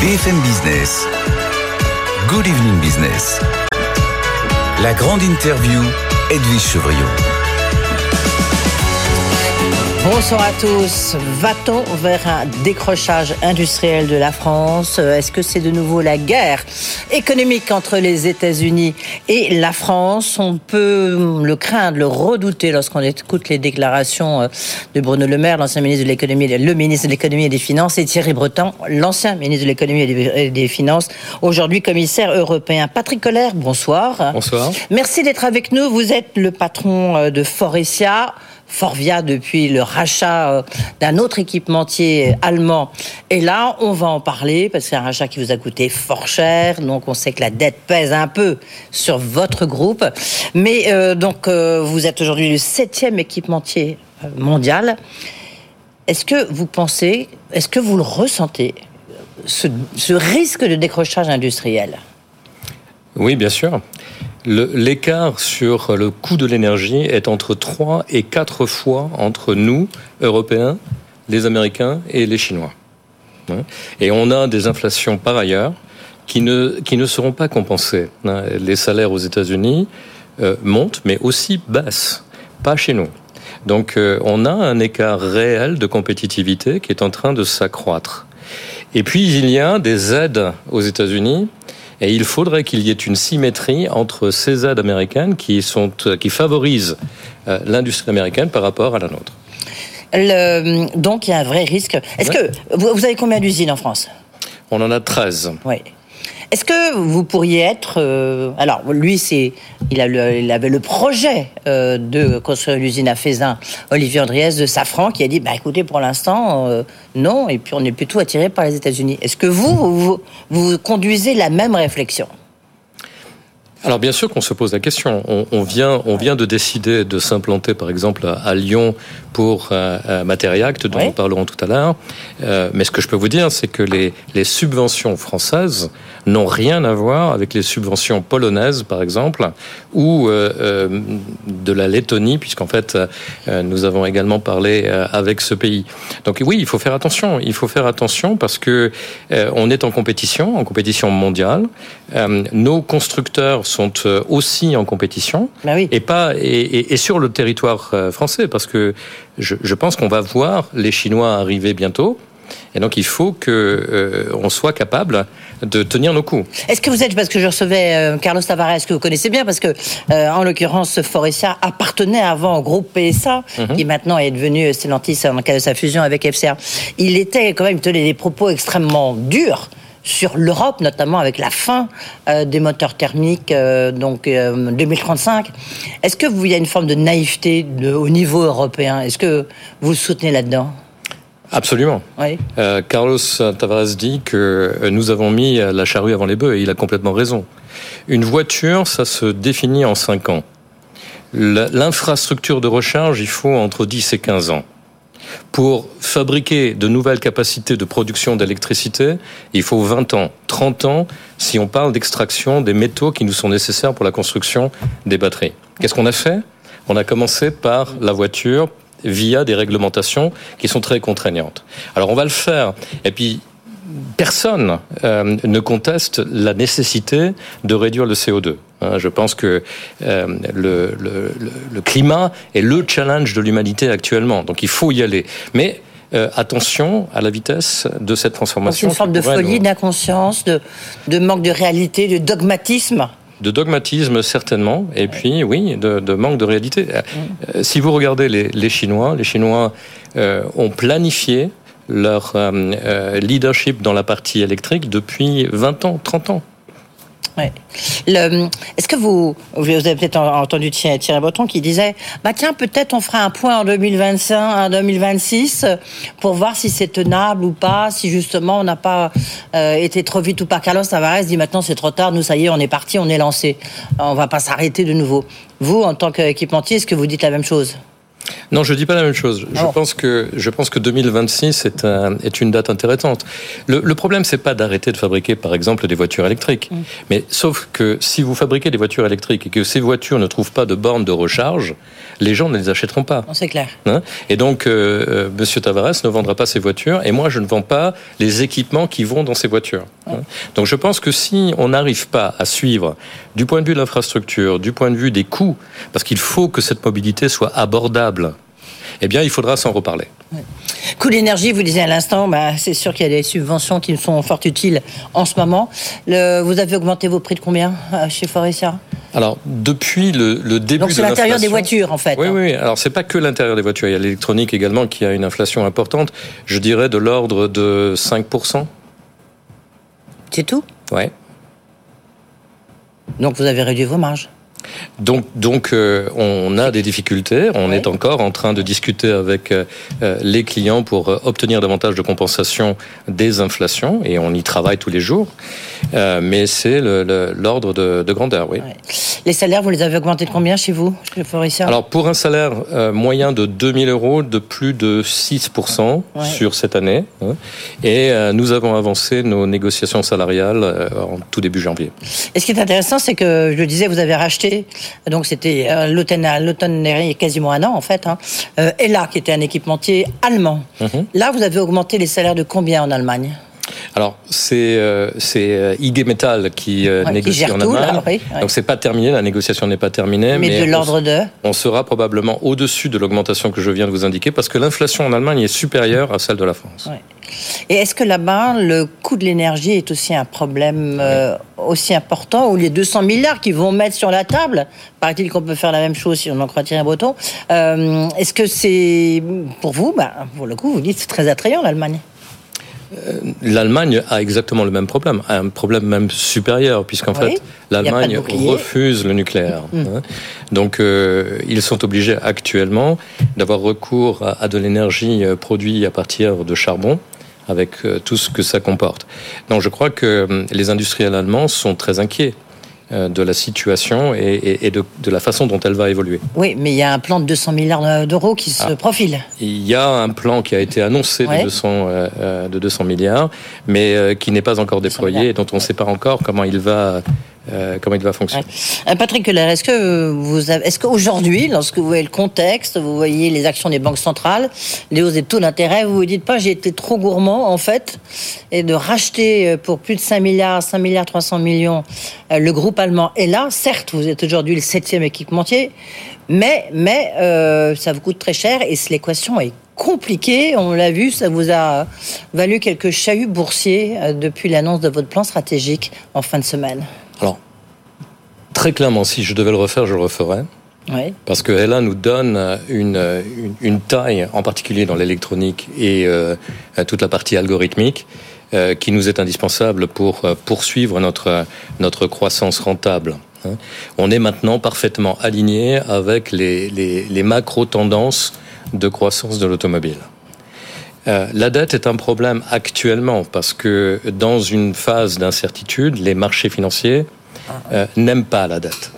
BFM Business. Good Evening Business. La grande interview, Edwige Chevriot. Bonsoir à tous. Va-t-on vers un décrochage industriel de la France? Est-ce que c'est de nouveau la guerre économique entre les États-Unis et la France? On peut le craindre, le redouter lorsqu'on écoute les déclarations euh, de Bruno Le Maire, l'ancien ministre de l'économie, le ministre de l'économie et des finances, et Thierry Breton, l'ancien ministre de l'économie et des finances, aujourd'hui commissaire européen. Patrick Collère, bonsoir. Bonsoir. Merci d'être avec nous. Vous êtes le patron euh, de Forestia. Forvia depuis le rachat euh, d'un autre équipementier allemand. Et là, on va en parler parce que c'est un rachat qui vous a coûté fort cher. Donc, on sait que la dette pèse un peu sur votre groupe. Mais euh, donc, euh, vous êtes aujourd'hui le septième équipementier mondial. Est-ce que vous pensez, est-ce que vous le ressentez, ce, ce risque de décrochage industriel? Oui, bien sûr. L'écart sur le coût de l'énergie est entre 3 et 4 fois entre nous, Européens, les Américains et les Chinois. Hein. Et on a des inflations par ailleurs qui ne, qui ne seront pas compensées. Hein. Les salaires aux États-Unis euh, montent, mais aussi baissent, pas chez nous. Donc euh, on a un écart réel de compétitivité qui est en train de s'accroître. Et puis il y a des aides aux États-Unis et il faudrait qu'il y ait une symétrie entre ces aides américaines qui, sont, qui favorisent euh, l'industrie américaine par rapport à la nôtre. donc il y a un vrai risque. Est-ce que vous, avez combien d'usines en France? On en a 13. Oui. Est-ce que vous pourriez être... Euh, alors, lui, c'est, il, a il avait le projet euh, de construire l'usine à Fézin, Olivier Andriès de Safran, qui a dit, bah, écoutez, pour l'instant, euh, non, et puis on est plutôt attiré par les États-Unis. Est-ce que vous, vous, vous conduisez la même réflexion? Alors bien sûr qu'on se pose la question. On, vient, on vient de décider de s'implanter, par exemple, à, Lyon pour euh, Matériacte, dont nous parlerons tout à l'heure. Euh, mais ce que je peux vous dire, c'est que les, les subventions françaises n'ont rien à voir avec les subventions polonaises, par exemple, ou euh, euh de la Lettonie, puisqu'en fait, euh, nous avons également parlé euh, avec ce pays. Donc oui, il faut faire attention. Il faut faire attention parce que on est en compétition, en compétition mondiale. nos constructeurs sont euh, aussi en compétition bah et pas et, et, sur le territoire euh, français parce que je, je pense qu'on va voir les Chinois arriver bientôt. Et donc il faut que euh, on soit capable de tenir nos coups. Est-ce que vous êtes parce que je recevais Carlos Tavares que vous connaissez bien parce que en l'occurrence Forestia appartenait avant au groupe PSA mhm. qui maintenant est devenu Stellantis en cas de sa fusion avec FCR. Il était quand même tenait des propos extrêmement durs sur l'Europe, notamment avec la fin euh, des moteurs thermiques, euh, donc 2035. Euh, Est-ce que vous, il y a une forme de naïveté de, au niveau européen? Est-ce que vous soutenez là-dedans? Absolument. Oui. Carlos Tavares dit que nous avons mis la charrue avant les bœufs et il a complètement raison. Une voiture, ça se définit en 5 ans. L'infrastructure de recharge, il faut entre 10 et 15 ans. Pour fabriquer de nouvelles capacités de production d'électricité, il faut 20 ans, 30 ans si on parle d'extraction des métaux qui nous sont nécessaires pour la construction des batteries. Qu'est-ce qu'on a fait? On a commencé par la voiture via des réglementations qui sont très contraignantes. Alors on va le faire. Et puis personne euh, ne conteste la nécessité de réduire le CO2. Hein. je pense que euh, le, le, le, climat est le challenge de l'humanité actuellement, donc il faut y aller. Mais euh, attention à la vitesse de cette transformation. C'est une forme de folie, d'inconscience, de, de manque de réalité, de dogmatisme de dogmatisme certainement, et puis oui, de, de manque de réalité. Si vous regardez les, les Chinois, les Chinois ont planifié leur euh, euh, leadership dans la partie électrique depuis 20 ans, 30 ans. Est-ce que vous, vous avez peut-être entendu Thierry Breton qui disait, bah tiens, peut-être on fera un point en 2025, en 2026 pour voir si c'est tenable ou pas, si justement on n'a pas euh, été trop vite ou pas. Carlos Tavares dit maintenant c'est trop tard, nous ça y est, on est parti, on est lancé, on va pas s'arrêter de nouveau. Vous, en tant qu'équipementier, est-ce que vous dites la même chose? Non, je dis pas la même chose. Je pense que je pense que 2026 est, un- est une date intéressante. Le, le problème, c'est pas d'arrêter de fabriquer, par exemple, des voitures électriques. Mm. Mais sauf que si vous fabriquez des voitures électriques et que ces voitures ne trouvent pas de borne de recharge, les gens ne les achèteront pas. C'est clair. Hein? Et donc, euh, euh, Monsieur Tavares ne vendra pas ces voitures, et moi, je ne vends pas les équipements qui vont dans ces voitures. Hein? Donc, je pense que si on n'arrive pas à suivre, du point de vue de l'infrastructure, du point de vue des coûts, parce qu'il faut que cette mobilité soit abordable, eh bien, il faudra s'en reparler. Coût d'énergie, vous disiez à l'instant, bah, c'est sûr qu'il y a des subventions qui nous sont fort utiles en ce moment. Le- vous avez augmenté vos prix de combien euh, chez Forestia? Alors, depuis le, le début Donc de c'est l'intérieur des voitures en fait. Oui, hein. oui. Alors, c'est pas que l'intérieur des voitures. Il y a l'électronique également qui a une inflation importante. Je dirais de l'ordre de 5%. C'est tout? Ouais. Donc vous avez réduit vos marges. Donc, donc euh, on a des difficultés. On Oui. est encore en train de discuter avec euh, euh, les clients pour euh, obtenir davantage de compensation des inflations et on y travaille tous les jours. Mais c'est le- le- l'ordre de, de grandeur, oui. Ouais. Les salaires, vous les avez augmentés de combien chez vous, chez Forestia Alors pour un salaire moyen de 2000 euros, de plus de 6% Ouais. sur cette année, hein. et nous avons avancé nos négociations salariales en tout début janvier. Et ce qui est intéressant, c'est que je le disais, vous avez racheté, donc c'était euh, l'automne dernier, quasiment un an en fait, hein, euh, Ella, qui était un équipementier allemand. Mhm. Là, vous avez augmenté les salaires de combien en Allemagne? Alors, c'est euh, c'est euh, IG Metall qui euh, Ouais, qui négocie gère en tout, là, Allemagne. oui, ouais. Donc, c'est pas terminé, la négociation n'est pas terminée. Mais, de on- l'ordre de On sera probablement au-dessus de l'augmentation que je viens de vous indiquer parce que l'inflation en Allemagne est supérieure à celle de la France. Ouais. Et est-ce que là-bas, le coût de l'énergie est aussi un problème euh, aussi important ou les 200 milliards qu'ils vont mettre sur la table? Paraît-il qu'on peut faire la même chose si on en croit Thierry Breton. Euh, est-ce que c'est, pour vous, bah, pour le coup, vous dites c'est très attrayant l'Allemagne? L'Allemagne a exactement le même problème, un problème même supérieur, puisqu'en Oui, fait, l'Allemagne refuse le nucléaire. Mm. hein. Donc, euh, ils sont obligés actuellement d'avoir recours à, à de l'énergie euh, produite à partir de charbon avec euh, tout ce que ça comporte. Donc, je crois que les industriels allemands sont très inquiets euh, de la situation et, et- et de, de la façon dont elle va évoluer. Oui, mais il y a un plan de 200 milliards d'euros qui se Ah. profile. Il y a un plan qui a été annoncé Ouais. de, 200, euh, euh, de 200 milliards, mais euh, qui n'est pas encore 200 déployé et dont on ne sait pas encore comment il va, euh, comment il va fonctionner? Euh, Patrick Keller, est-ce que vous avez, est-ce qu'aujourd'hui, lorsque vous voyez le contexte, vous voyez les actions des banques centrales, les hausses des taux d'intérêt, vous vous dites pas j'ai été trop gourmand en fait et de racheter euh, pour plus de 5 milliards, 5 milliards 300 millions euh, le groupe allemand est là. Certes, vous êtes aujourd'hui le septième équipementier, mais mais ça vous coûte très cher et l'équation est compliquée. On l'a vu, ça vous a valu quelques chahuts boursiers depuis l'annonce de votre plan stratégique en fin de semaine. Alors, très clairement, si je devais le refaire, je le referais. Parce que Ella nous donne une, une, une taille, en particulier dans l'électronique et euh, toute la partie algorithmique, euh, qui nous est indispensable pour euh, poursuivre notre, notre croissance rentable. hein. On est maintenant parfaitement aligné avec les, les, les macro-tendances de croissance de l'automobile. Euh, la dette est un problème actuellement parce que dans une phase d'incertitude, les marchés financiers euh, n'aiment pas la dette.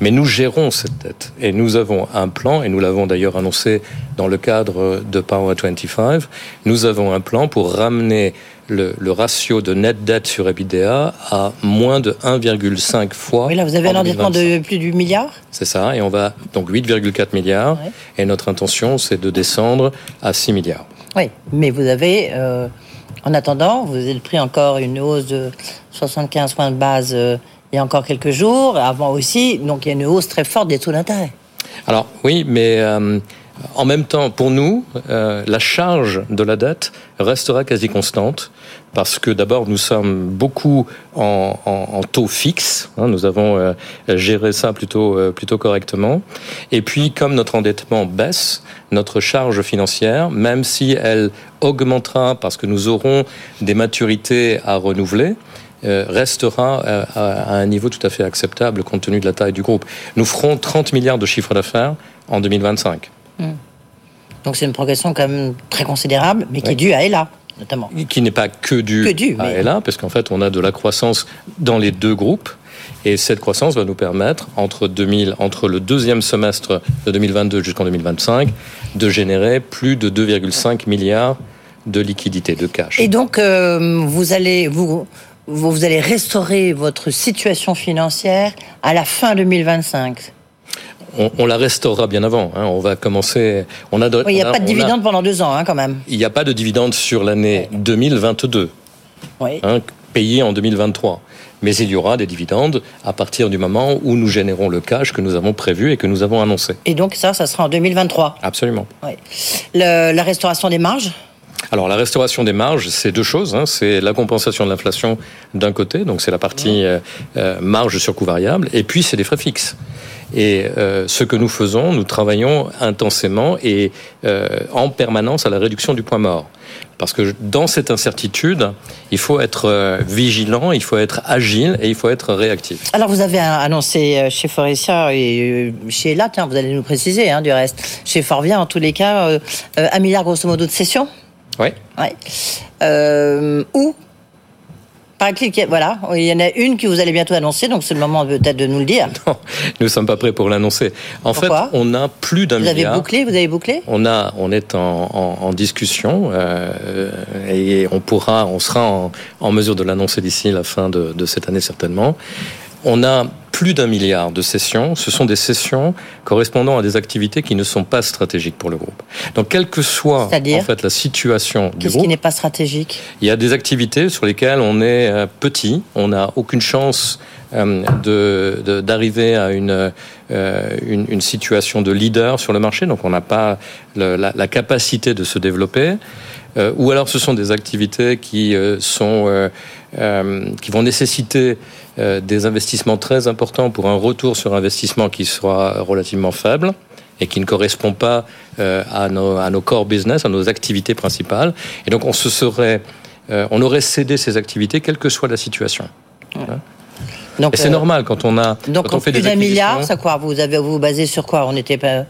Mais nous gérons cette dette et nous avons un plan, et nous l'avons d'ailleurs annoncé dans le cadre de Power 25, nous avons un plan pour ramener le, le ratio de net dette sur EBITDA à moins de 1,5 fois. Oui, là, vous avez un endettement 2025. de plus du milliard C'est ça, et on va donc 8,4 milliards, Ouais. et notre intention c'est de descendre à 6 milliards. Oui, mais vous avez, euh, en attendant, vous avez pris encore une hausse de 75 points de base euh, il y a encore quelques jours, avant aussi, donc il y a une hausse très forte des taux d'intérêt. Alors oui, mais euh, en même temps, pour nous, la charge de la dette restera quasi constante parce que d'abord nous sommes beaucoup en, en- en taux fixe, hein, nous avons euh, géré ça plutôt euh, plutôt correctement. Et puis comme notre endettement baisse, notre charge financière, même si elle augmentera parce que nous aurons des maturités à renouveler, euh, restera à, un niveau tout à fait acceptable compte tenu de la taille du groupe. Nous ferons 30 milliards de chiffre d'affaires en 2025, Donc c'est une progression quand même très considérable, mais qui Oui. est due à ELA, notamment. qui n'est pas que dû, Que dû, à mais- parce qu'en fait on a de la croissance dans les deux groupes. Et cette croissance va nous permettre, entre, 2000, entre le deuxième semestre de 2022 jusqu'en 2025, de générer plus de 2,5 milliards de liquidités, de cash. Et donc, euh, vous allez vous, vous allez restaurer votre situation financière à la fin 2025 on, la restaurera bien avant. Hein. On va commencer. On a. il n'y a, pas de dividende pendant deux ans, hein, quand même. Il n'y a pas de dividende sur l'année 2022. Oui. Hein, payé en 2023. Mais il y aura des dividendes à partir du moment où nous générons le cash que nous avons prévu et que nous avons annoncé. Et donc ça, ça sera en 2023 Absolument. Oui. la restauration des marges? Alors la restauration des marges, c'est deux choses. Hein. C'est la compensation de l'inflation d'un côté, donc c'est la partie euh, euh, marge sur coût variable, et puis c'est des frais fixes. Et euh, ce que nous faisons, nous travaillons intensément et euh, en permanence à la réduction du point mort. Parce que dans cette incertitude, il faut être euh, vigilant, il faut être agile et il faut être réactif. Alors vous avez annoncé chez Forestia et chez ELA, tiens, vous allez nous préciser hein, du reste, chez Forvia en tous les cas, un milliard grosso modo de cessions Oui. Ouais. où voilà, il y en a une que vous allez bientôt annoncer, donc c'est le moment peut-être de nous le dire. Non, nous ne sommes pas prêts pour l'annoncer. En fait, on a plus d'un milliard. Vous avez bouclé Vous avez bouclé? On a, on est en, discussion euh, et on pourra, on sera en, mesure de l'annoncer d'ici la fin de, de cette année certainement. On a plus d'un milliard de sessions. Ce sont des sessions correspondant à des activités qui ne sont pas stratégiques pour le groupe. Donc, quelle que soit en fait la situation du groupe, qui n'est pas stratégique? Il y a des activités sur lesquelles on est euh, petit, on n'a aucune chance euh, de d'arriver à une, euh, une, une situation de leader sur le marché, donc on n'a pas la, la, capacité de se développer. Euh, ou alors ce sont des activités qui sont qui vont nécessiter euh, des investissements très importants pour un retour sur investissement qui sera relativement faible et qui ne correspond pas euh, à, nos, à nos core business, à nos activités principales. Et donc on se serait, euh, on aurait cédé ces activités quelle que soit la situation. Hein donc, et c'est normal quand on a. Donc quand on fait plus d'un milliard, ça quoi Vous avez vous, basez sur quoi? On était pas.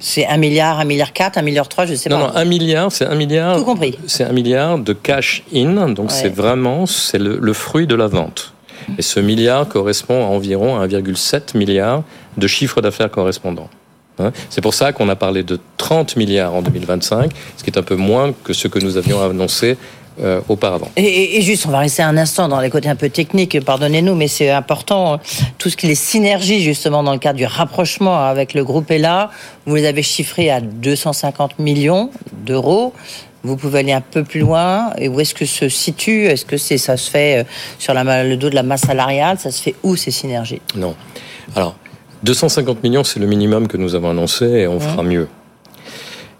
C'est un milliard, un milliard quatre, un milliard trois, je sais pas. Non, non, un milliard, c'est un milliard. Tout compris. C'est un milliard de cash in, donc c'est vraiment c'est le, fruit de la vente. Et ce milliard correspond à environ 1,7 milliard de chiffre d'affaires correspondant. Hein. c'est pour ça qu'on a parlé de 30 milliards en 2025, ce qui est un peu moins que ce que nous avions annoncé euh, auparavant. Et, juste, on va rester un instant dans les côtés un peu techniques, pardonnez-nous, mais c'est important. Tout ce qui est synergie, justement, dans le cadre du rapprochement avec le groupe ELA, vous les avez chiffrés à 250 millions d'euros. Vous pouvez aller un peu plus loin. Et où est-ce que se situe Est-ce que c'est ça se fait euh, sur la, le dos de la masse salariale Ça se fait où ces synergies? Non. Alors, 250 millions, c'est le minimum que nous avons annoncé et on fera mieux.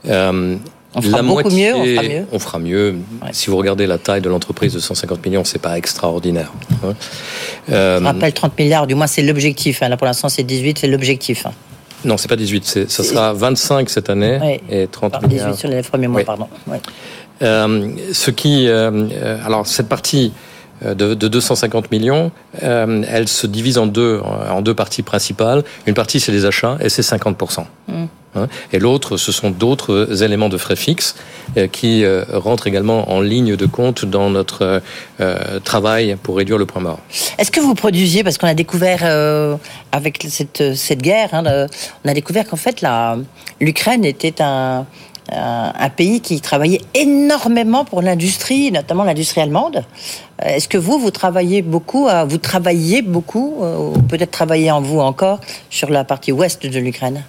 Euh, on fera beaucoup mieux, on fera mieux. On fera mieux. Si vous regardez la taille de l'entreprise de 150 millions, c'est pas extraordinaire. Hein. Euh, Je rappelle 30 milliards, du moins c'est l'objectif. Hein. Là pour l'instant c'est 18, c'est l'objectif. Hein. Non, c'est pas 18, ça sera 25 cette année et 30 milliards. 18 sur les premiers mois, pardon. Euh, ce qui, euh, euh, alors cette partie de, de 250 millions, euh, elle se divise en deux, en deux parties principales. Une partie, c'est les achats, et c'est 50%. Hein. Et l'autre, ce sont d'autres éléments de frais fixes euh, qui euh, rentrent également en ligne de compte dans notre euh, travail pour réduire le point mort. Est-ce que vous produisiez, parce qu'on a découvert avec cette, cette guerre, hein, on a découvert qu'en fait l'Ukraine était un, pays qui travaillait énormément pour l'industrie, notamment l'industrie allemande. Est-ce que vous, vous travaillez beaucoup, vous travaillez beaucoup, ou peut-être travaillez en vous encore, sur la partie ouest de l'Ukraine?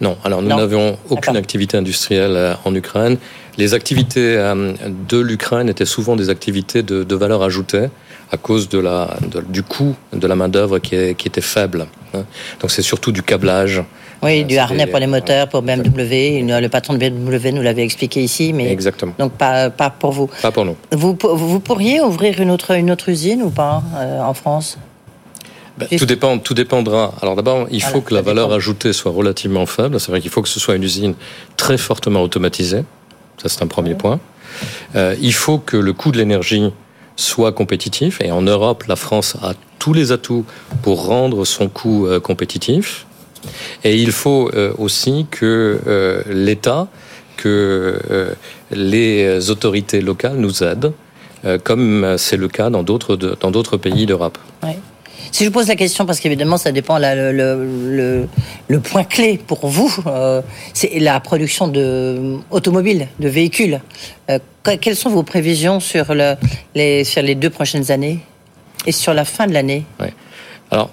Non, alors nous n'avions aucune activité industrielle euh, en Ukraine. Les activités euh, de l'Ukraine étaient souvent des activités de, valeur ajoutée à cause de la, du coût de la main-d'œuvre qui, qui, était faible. Hein. Donc c'est surtout du câblage. Oui, du harnais pour les moteurs, pour BMW. Le patron de BMW nous l'avait expliqué ici, mais exactement. Donc pas, pas pour vous. Pas pour nous. Vous, vous pourriez ouvrir une autre, une autre usine ou pas euh, en France? Ben, tout, dépend, tout dépendra. Alors d'abord, il faut que la valeur ajoutée soit relativement faible. C'est vrai qu'il faut que ce soit une usine très fortement automatisée. Ça, c'est un premier point. Euh, il faut que le coût de l'énergie soit compétitif. Et en Europe, la France a tous les atouts pour rendre son coût euh, compétitif. Et il faut euh, aussi que euh, l'État, que euh, les autorités locales nous aident, comme c'est le cas dans d'autres dans d'autres pays d'Europe. Ouais. Si je pose la question, parce qu'évidemment, ça dépend, le, le, point clé pour vous, euh, c'est la production de de véhicules. Euh, quelles sont vos prévisions sur, le, les, sur les deux prochaines années et sur la fin de l'année? Alors,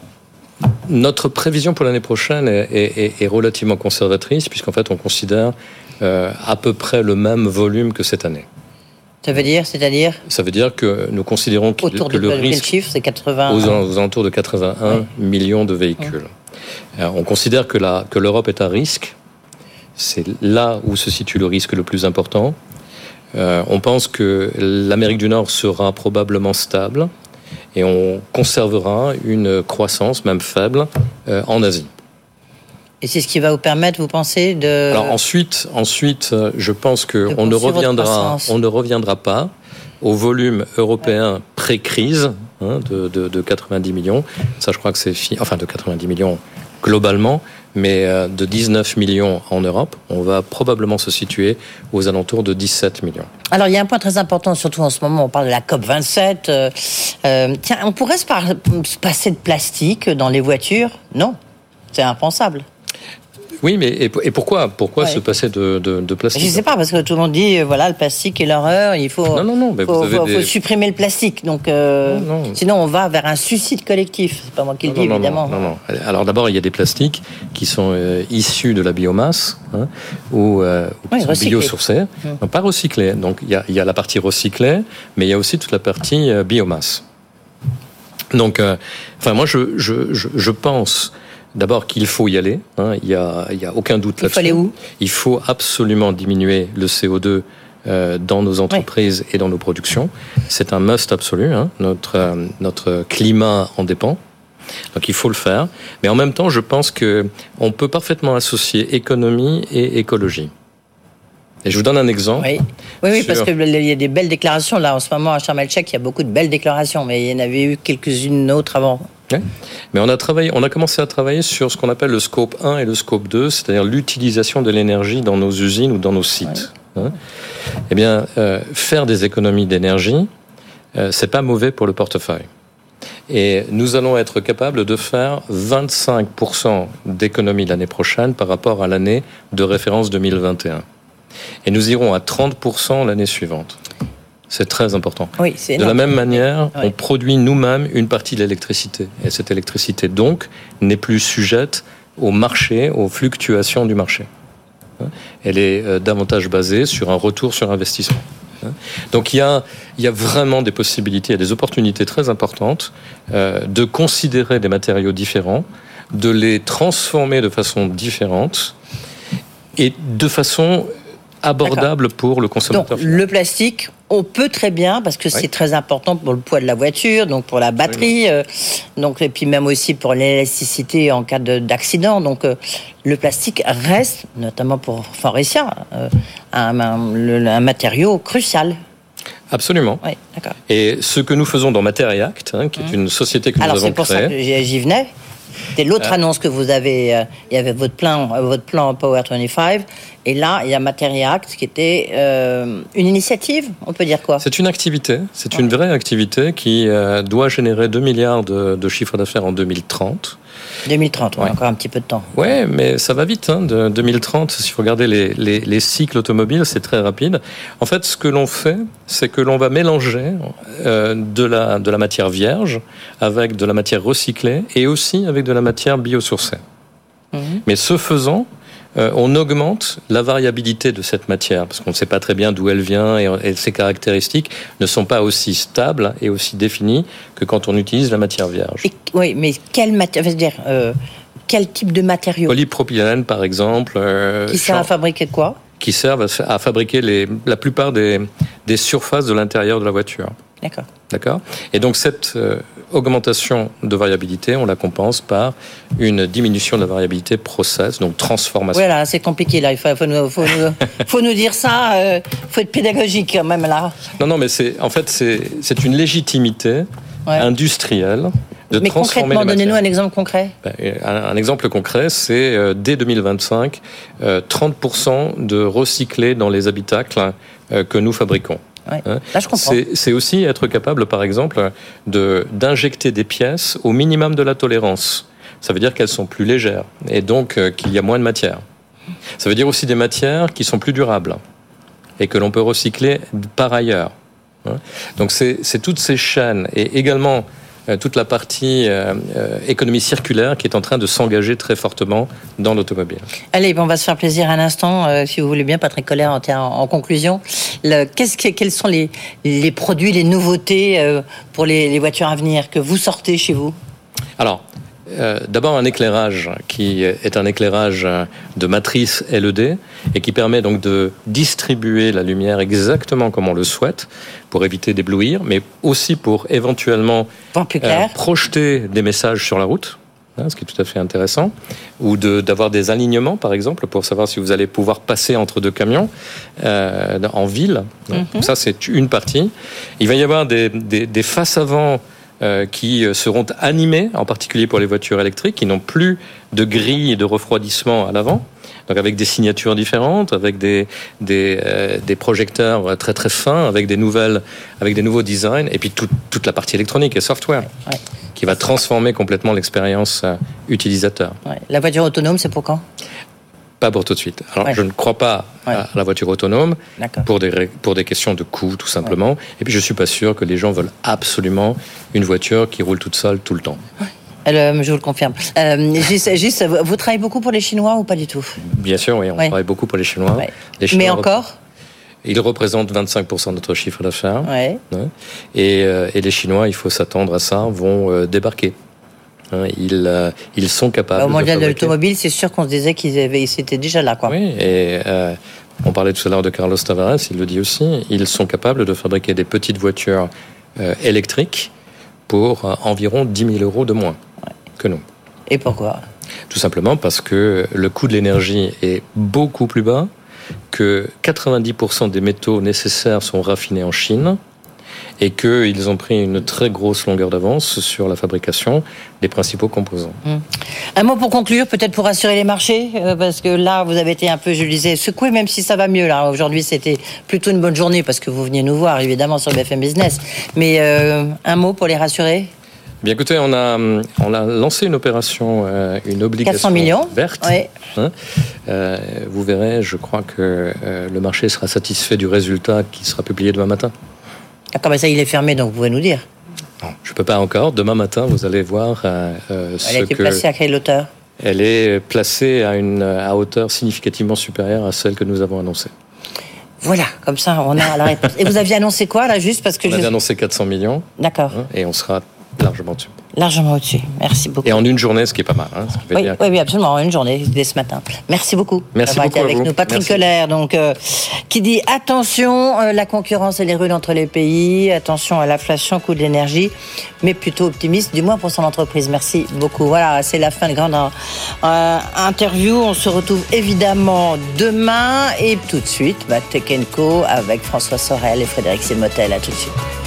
notre prévision pour l'année prochaine est, est, relativement conservatrice, puisqu'en fait, on considère euh, à peu près le même volume que cette année. Ça veut dire, c'est-à-dire Ça veut dire que nous considérons que, Autour que de le risque chiffre, c'est 80 aux, aux, alentours de 81 millions de véhicules. on considère que la, que l'Europe est à risque. C'est là où se situe le risque le plus important. Euh, on pense que l'Amérique du Nord sera probablement stable et on conservera une croissance, même faible, euh, en Asie. Et c'est ce qui va vous permettre, vous pensez, de... Alors ensuite, ensuite euh, je pense qu'on ne, reviendra, on ne reviendra pas au volume européen pré-crise hein, de, de, de, 90 millions. Ça, je crois que c'est... Enfin, de 90 millions globalement, mais euh, de 19 millions en Europe. On va probablement se situer aux alentours de 17 millions. Alors, il y a un point très important, surtout en ce moment, on parle de la COP27. Euh, euh, tiens, on pourrait se, se passer de plastique dans les voitures? Non, c'est impensable. Oui, mais et, pourquoi Pourquoi se passer de, de, plastique Je ne sais pas, parce que tout le monde dit, euh, voilà, le plastique est l'horreur, il faut, non, non, non, mais faut, faut, supprimer le plastique. Donc, euh, sinon, on va vers un suicide collectif. C'est pas moi qui le dis, évidemment. Non, non, Alors d'abord, il y a des plastiques qui sont euh, issus de la biomasse hein, ou, euh, biosourcés, hum. pas recyclés. Donc il y, a, il y, a, la partie recyclée, mais il y a aussi toute la partie biomasse. Donc, enfin, moi, je, je, je, je pense D'abord qu'il faut y aller, hein, il n'y a, y a aucun doute là-dessus. Il faut aller où? Il faut absolument diminuer le CO2 euh, dans nos entreprises et dans nos productions. C'est un must absolu, hein. notre, euh, notre climat en dépend. Donc il faut le faire. Mais en même temps, je pense qu'on peut parfaitement associer économie et écologie. Et je vous donne un exemple. Oui, oui, oui parce qu'il y a des belles déclarations. Là, en ce moment, à Sharm el il y a beaucoup de belles déclarations, mais il y en avait eu quelques-unes autres avant. Mais on a travaillé, on a commencé à travailler sur ce qu'on appelle le scope 1 et le scope 2, c'est-à-dire l'utilisation de l'énergie dans nos usines ou dans nos sites. Hein. eh bien, euh, faire des économies d'énergie, euh, c'est pas mauvais pour le portefeuille. Et nous allons être capables de faire 25% d'économies l'année prochaine par rapport à l'année de référence 2021. Et nous irons à 30% l'année suivante. C'est très important. Oui, de la même manière, on produit nous-mêmes une partie de l'électricité. Et cette électricité, donc, n'est plus sujette au marché, aux fluctuations du marché. Elle est euh, davantage basée sur un retour sur investissement. Donc il y a, il y a vraiment des possibilités, il y a des opportunités très importantes euh, de considérer des matériaux différents, de les transformer de façon différente et de façon abordable pour le consommateur. Donc, le plastique, on peut très bien, parce que c'est très important pour le poids de la voiture, donc pour la batterie, euh, donc, et puis même aussi pour l'élasticité en cas d'accident. Donc euh, le plastique reste, notamment pour Forestia, euh, un, un, matériau crucial. Absolument. Oui. Et ce que nous faisons dans Materiact, hein, qui est mmh. une société que nous avons créée... Alors c'est pour ça que j'y venais. C'était l'autre annonce que vous avez. il y avait votre plan, votre plan Power 25, et là, il y a Matériact qui était euh, une initiative, on peut dire quoi C'est une activité, c'est une vraie activité qui euh, doit générer 2 milliards de, de chiffre d'affaires en 2030. 2030, ouais. encore un petit peu de temps. Oui, mais ça va vite. Hein, de 2030, si vous regardez les, les, les cycles automobiles, c'est très rapide. En fait, ce que l'on fait, c'est que l'on va mélanger euh, de, la, de la matière vierge avec de la matière recyclée et aussi avec de la matière biosourcée. Mhm. Mais ce faisant, euh, on augmente la variabilité de cette matière, parce qu'on ne sait pas très bien d'où elle vient et, ses caractéristiques ne sont pas aussi stables et aussi définies que quand on utilise la matière vierge. oui, mais quelle matière dire euh, quel type de matériaux? Polypropylène, par exemple. Euh, qui sert à fabriquer quoi? Qui servent à fabriquer les, la plupart des, des surfaces de l'intérieur de la voiture. D'accord. D'accord Et donc cette euh, augmentation de variabilité, on la compense par une diminution de la variabilité process, donc transformation. Voilà, c'est compliqué là. Il faut, nous, faut nous, dire ça. Il euh, faut être pédagogique quand même là. Non, non, mais c'est en fait c'est une légitimité industrielle de mais concrètement, donnez-nous un exemple concret. Ben, un, exemple concret, c'est euh, dès 2025, 30% de recyclés dans les habitacles que nous fabriquons. Ouais. Hein. Là, je comprends. C'est aussi être capable, par exemple, d'injecter des pièces au minimum de la tolérance. Ça veut dire qu'elles sont plus légères et donc euh, qu'il y a moins de matière. Ça veut dire aussi des matières qui sont plus durables et que l'on peut recycler par ailleurs. Hein. Donc c'est toutes ces chaînes et également toute la partie euh, euh, économie circulaire qui est en train de s'engager très fortement dans l'automobile. Allez, on va se faire plaisir un instant, si vous voulez bien, Patrick Colère, en, en conclusion. Qu'est-ce quels sont les, les, produits, les nouveautés pour les, les voitures à venir que vous sortez chez vous? Alors, euh, d'abord un éclairage qui est un éclairage de matrice LED et qui permet donc de distribuer la lumière exactement comme on le souhaite pour éviter d'éblouir, mais aussi pour éventuellement euh, projeter des messages sur la route. Hein, ce qui est tout à fait intéressant, ou d'avoir des alignements, par exemple, pour savoir si vous allez pouvoir passer entre deux camions euh, en ville. Mhm. Ça, c'est une partie. Il va y avoir des, des, des faces avant euh, qui euh, seront animés, en particulier pour les voitures électriques, qui n'ont plus de grille de refroidissement à l'avant. Donc avec des signatures différentes, avec des, des, euh, des, projecteurs très très fins, avec des nouvelles, avec des nouveaux designs, et puis toute, toute la partie électronique et software, qui va transformer complètement l'expérience utilisateur. La voiture autonome, c'est pour quand? Pas pour tout de suite. Alors, je ne crois pas à la voiture autonome pour des, pour des questions de coût, tout simplement. Et puis, je suis pas sûr que les gens veulent absolument une voiture qui roule toute seule tout le temps. Euh, je vous le confirme. Euh, juste, vous travaillez beaucoup pour les Chinois ou pas du tout? Bien sûr, oui, on travaille beaucoup pour les Chinois. Les Chinois Mais encore? Ils représentent 25% de notre chiffre d'affaires. Ouais. Et, euh, et, les Chinois, il faut s'attendre à ça, vont débarquer. Hein, ils, euh, ils sont capables. Au mondial de, de l'automobile, c'est sûr qu'on se disait qu'ils avaient, étaient déjà là, quoi. Oui, et euh, on parlait tout à l'heure de Carlos Tavares, il le dit aussi. Ils sont capables de fabriquer des petites voitures euh, électriques pour environ 10 000 euros de moins que nous. Et pourquoi? Tout simplement parce que le coût de l'énergie est beaucoup plus bas, que 90% des métaux nécessaires sont raffinés en Chine et qu'ils ont pris une très grosse longueur d'avance sur la fabrication des principaux composants. Hum. Un mot pour conclure, peut-être pour rassurer les marchés, euh, parce que là, vous avez été un peu, je le disais, secoué, même si ça va mieux. Là, aujourd'hui, c'était plutôt une bonne journée parce que vous veniez nous voir, évidemment, sur BFM Business. Mais euh, un mot pour les rassurer? Bien écoutez, on a, on a lancé une opération, euh, une obligation 400 millions. verte. Oui. Hein euh, vous verrez, je crois que euh, le marché sera satisfait du résultat qui sera publié demain matin. D'accord, mais ça, il est fermé, donc vous pouvez nous dire. Non, je ne peux pas encore. Demain matin, vous allez voir euh, euh, Elle a été placée à quelle hauteur? Elle est placée à une à hauteur significativement supérieure à celle que nous avons annoncée. Voilà, comme ça, on a la réponse. Et vous aviez annoncé quoi, là, juste parce que... On je... avait annoncé 400 millions. D'accord. Hein, et on sera largement dessus. Largement au-dessus. Merci beaucoup. Et en une journée, ce qui est pas mal. Hein, oui, dire... oui, oui, absolument, en une journée, dès ce matin. Merci beaucoup Merci beaucoup été avec vous. nous. Patrick Merci. Keller, donc, euh, qui dit attention, euh, la concurrence, elle est rude entre les pays, attention à l'inflation, coût de l'énergie, mais plutôt optimiste, du moins pour son entreprise. Merci beaucoup. Voilà, c'est la fin de grande euh, interview. On se retrouve évidemment demain et tout de suite, bah, Tech Co avec François Sorel et Frédéric Simotel. À tout de suite.